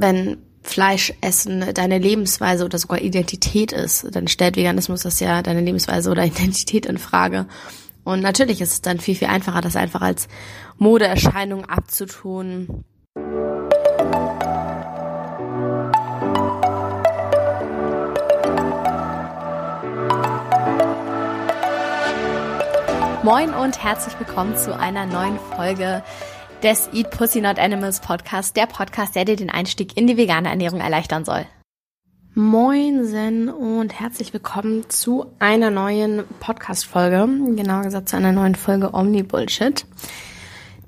wenn Fleisch essen deine Lebensweise oder sogar Identität ist, dann stellt Veganismus das ja deine Lebensweise oder Identität in Frage. Und natürlich ist es dann viel, viel einfacher, das einfach als Modeerscheinung abzutun. Moin und herzlich willkommen zu einer neuen Folge des Eat Pussy Not Animals Podcast, der Podcast, der dir den Einstieg in die vegane Ernährung erleichtern soll. Moinsen und herzlich willkommen zu einer neuen Podcast-Folge, genauer gesagt zu einer neuen Folge Omni-Bullshit.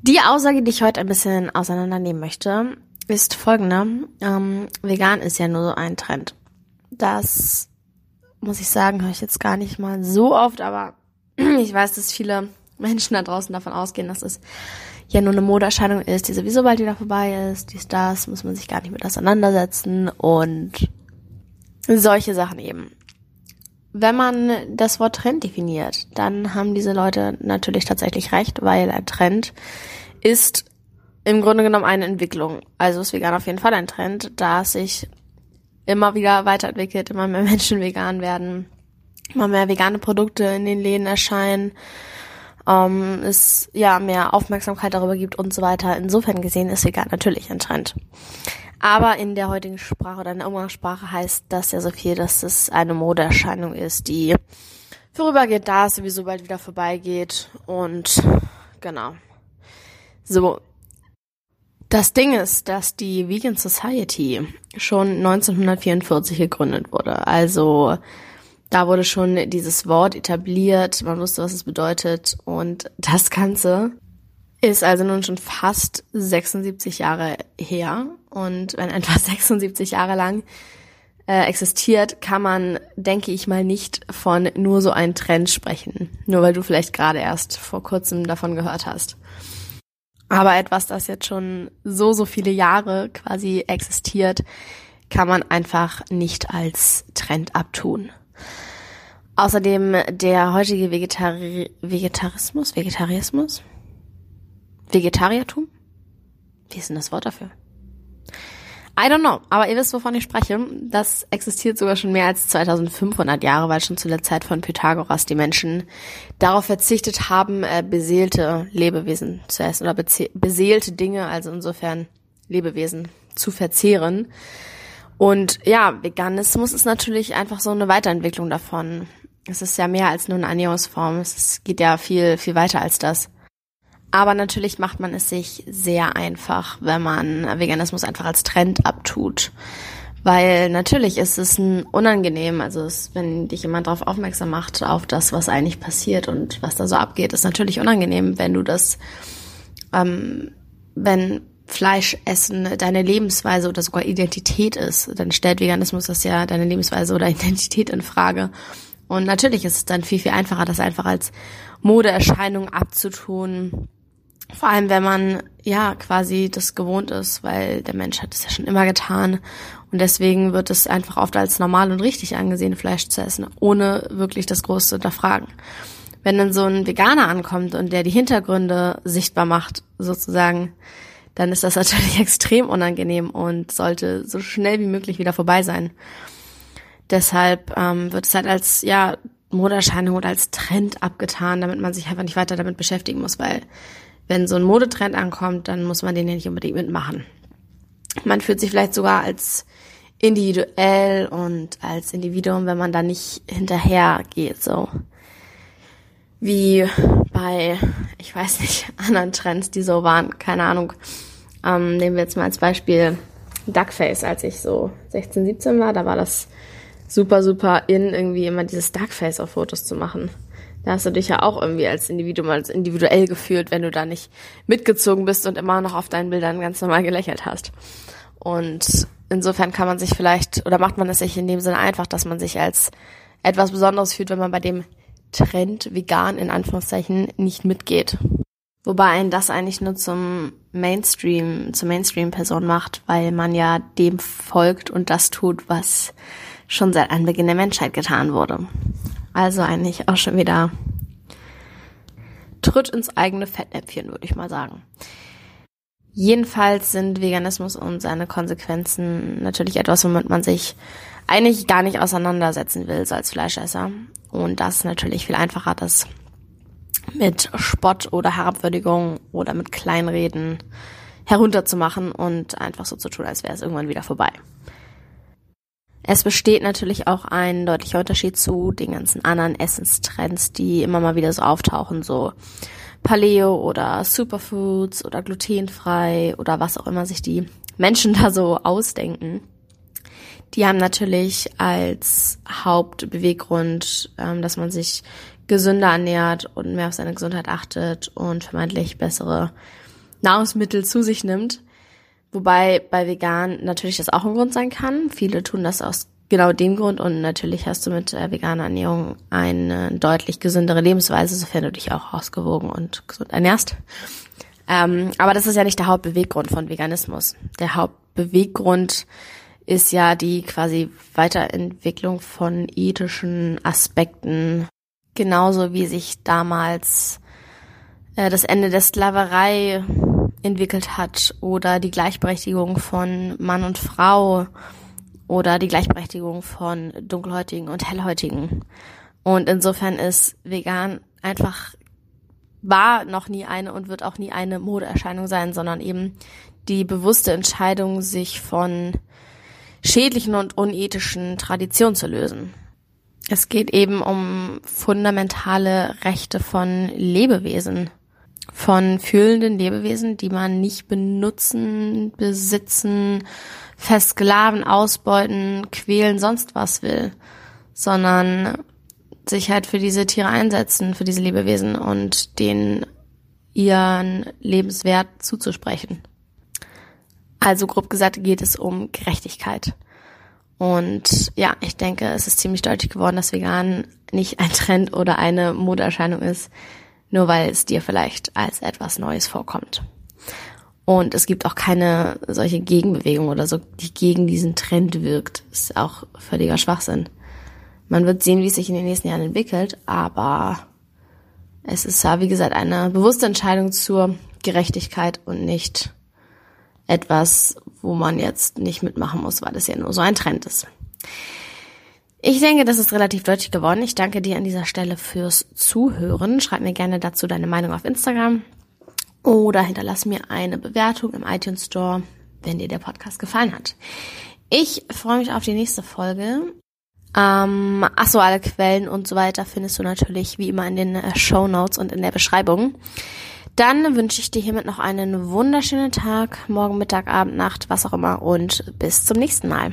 Die Aussage, die ich heute ein bisschen auseinandernehmen möchte, ist folgende. Ähm, vegan ist ja nur so ein Trend. Das, muss ich sagen, höre ich jetzt gar nicht mal so oft, aber ich weiß, dass viele Menschen da draußen davon ausgehen, dass es ja nur eine Modeerscheinung ist, die sowieso bald wieder vorbei ist, dies, das, muss man sich gar nicht mit auseinandersetzen und solche Sachen eben. Wenn man das Wort Trend definiert, dann haben diese Leute natürlich tatsächlich recht, weil ein Trend ist im Grunde genommen eine Entwicklung. Also ist vegan auf jeden Fall ein Trend, da es sich immer wieder weiterentwickelt, immer mehr Menschen vegan werden, immer mehr vegane Produkte in den Läden erscheinen ähm, es ja mehr Aufmerksamkeit darüber gibt und so weiter. Insofern gesehen ist vegan natürlich ein Trend. Aber in der heutigen Sprache oder in der Umgangssprache heißt das ja so viel, dass es eine Modeerscheinung ist, die vorübergeht, da es sowieso bald wieder vorbeigeht und genau. So. Das Ding ist, dass die Vegan Society schon 1944 gegründet wurde. Also da wurde schon dieses Wort etabliert, man wusste, was es bedeutet und das Ganze ist also nun schon fast 76 Jahre her und wenn etwas 76 Jahre lang äh, existiert, kann man, denke ich mal, nicht von nur so einem Trend sprechen, nur weil du vielleicht gerade erst vor kurzem davon gehört hast. Aber etwas, das jetzt schon so, so viele Jahre quasi existiert, kann man einfach nicht als Trend abtun. Außerdem der heutige Vegetari Vegetarismus, Vegetarismus, Vegetariertum? Wie ist denn das Wort dafür? I don't know, aber ihr wisst, wovon ich spreche. Das existiert sogar schon mehr als 2500 Jahre, weil schon zu der Zeit von Pythagoras die Menschen darauf verzichtet haben, äh, beseelte Lebewesen zu essen oder beseelte Dinge, also insofern Lebewesen zu verzehren. Und ja, Veganismus ist natürlich einfach so eine Weiterentwicklung davon. Es ist ja mehr als nur eine Ernährungsform. Es geht ja viel, viel weiter als das. Aber natürlich macht man es sich sehr einfach, wenn man Veganismus einfach als Trend abtut. Weil natürlich ist es ein unangenehm, also es, wenn dich jemand darauf aufmerksam macht, auf das, was eigentlich passiert und was da so abgeht, ist natürlich unangenehm, wenn du das, ähm, wenn Fleisch essen deine Lebensweise oder sogar Identität ist, dann stellt Veganismus das ja deine Lebensweise oder Identität in Frage. Und natürlich ist es dann viel, viel einfacher, das einfach als Modeerscheinung abzutun. Vor allem, wenn man ja quasi das gewohnt ist, weil der Mensch hat es ja schon immer getan. Und deswegen wird es einfach oft als normal und richtig angesehen, Fleisch zu essen, ohne wirklich das Große hinterfragen. Wenn dann so ein Veganer ankommt und der die Hintergründe sichtbar macht, sozusagen, dann ist das natürlich extrem unangenehm und sollte so schnell wie möglich wieder vorbei sein. Deshalb ähm, wird es halt als ja Modeerscheinung oder als Trend abgetan, damit man sich einfach nicht weiter damit beschäftigen muss, weil wenn so ein Modetrend ankommt, dann muss man den ja nicht unbedingt mitmachen. Man fühlt sich vielleicht sogar als individuell und als Individuum, wenn man da nicht hinterher geht, so. Wie bei, ich weiß nicht, anderen Trends, die so waren, keine Ahnung. Ähm, nehmen wir jetzt mal als Beispiel Duckface, als ich so 16, 17 war, da war das super, super in, irgendwie immer dieses Darkface auf Fotos zu machen. Da hast du dich ja auch irgendwie als Individuum, als individuell gefühlt, wenn du da nicht mitgezogen bist und immer noch auf deinen Bildern ganz normal gelächelt hast. Und insofern kann man sich vielleicht, oder macht man es sich in dem Sinne einfach, dass man sich als etwas Besonderes fühlt, wenn man bei dem Trend vegan in Anführungszeichen nicht mitgeht. Wobei einen das eigentlich nur zum Mainstream, zur Mainstream-Person macht, weil man ja dem folgt und das tut, was schon seit Anbeginn der Menschheit getan wurde. Also eigentlich auch schon wieder Tritt ins eigene Fettnäpfchen, würde ich mal sagen. Jedenfalls sind Veganismus und seine Konsequenzen natürlich etwas, womit man sich eigentlich gar nicht auseinandersetzen will, so als Fleischesser. Und das natürlich viel einfacher, das mit Spott oder Herabwürdigung oder mit Kleinreden herunterzumachen und einfach so zu tun, als wäre es irgendwann wieder vorbei. Es besteht natürlich auch ein deutlicher Unterschied zu den ganzen anderen Essenstrends, die immer mal wieder so auftauchen, so Paleo oder Superfoods oder glutenfrei oder was auch immer sich die Menschen da so ausdenken. Die haben natürlich als Hauptbeweggrund, ähm, dass man sich gesünder ernährt und mehr auf seine Gesundheit achtet und vermeintlich bessere Nahrungsmittel zu sich nimmt. Wobei bei vegan natürlich das auch ein Grund sein kann. Viele tun das aus genau dem Grund und natürlich hast du mit äh, veganer Ernährung eine deutlich gesündere Lebensweise, sofern du dich auch ausgewogen und gesund ernährst. Ähm, aber das ist ja nicht der Hauptbeweggrund von Veganismus. Der Hauptbeweggrund ist ja die quasi Weiterentwicklung von ethischen Aspekten, genauso wie sich damals äh, das Ende der Sklaverei entwickelt hat oder die Gleichberechtigung von Mann und Frau oder die Gleichberechtigung von dunkelhäutigen und hellhäutigen. Und insofern ist vegan einfach war noch nie eine und wird auch nie eine Modeerscheinung sein, sondern eben die bewusste Entscheidung, sich von schädlichen und unethischen Traditionen zu lösen. Es geht eben um fundamentale Rechte von Lebewesen von fühlenden Lebewesen, die man nicht benutzen, besitzen, versklaven, ausbeuten, quälen, sonst was will, sondern sich halt für diese Tiere einsetzen, für diese Lebewesen und denen ihren Lebenswert zuzusprechen. Also grob gesagt geht es um Gerechtigkeit. Und ja, ich denke, es ist ziemlich deutlich geworden, dass vegan nicht ein Trend oder eine Modeerscheinung ist, nur weil es dir vielleicht als etwas Neues vorkommt. Und es gibt auch keine solche Gegenbewegung oder so, die gegen diesen Trend wirkt. Ist auch völliger Schwachsinn. Man wird sehen, wie es sich in den nächsten Jahren entwickelt, aber es ist ja, wie gesagt, eine bewusste Entscheidung zur Gerechtigkeit und nicht etwas, wo man jetzt nicht mitmachen muss, weil es ja nur so ein Trend ist. Ich denke, das ist relativ deutlich geworden. Ich danke dir an dieser Stelle fürs Zuhören. Schreib mir gerne dazu deine Meinung auf Instagram oder hinterlass mir eine Bewertung im iTunes Store, wenn dir der Podcast gefallen hat. Ich freue mich auf die nächste Folge. Ähm, achso, alle Quellen und so weiter findest du natürlich wie immer in den äh, Show Notes und in der Beschreibung. Dann wünsche ich dir hiermit noch einen wunderschönen Tag, morgen, Mittag, Abend, Nacht, was auch immer und bis zum nächsten Mal.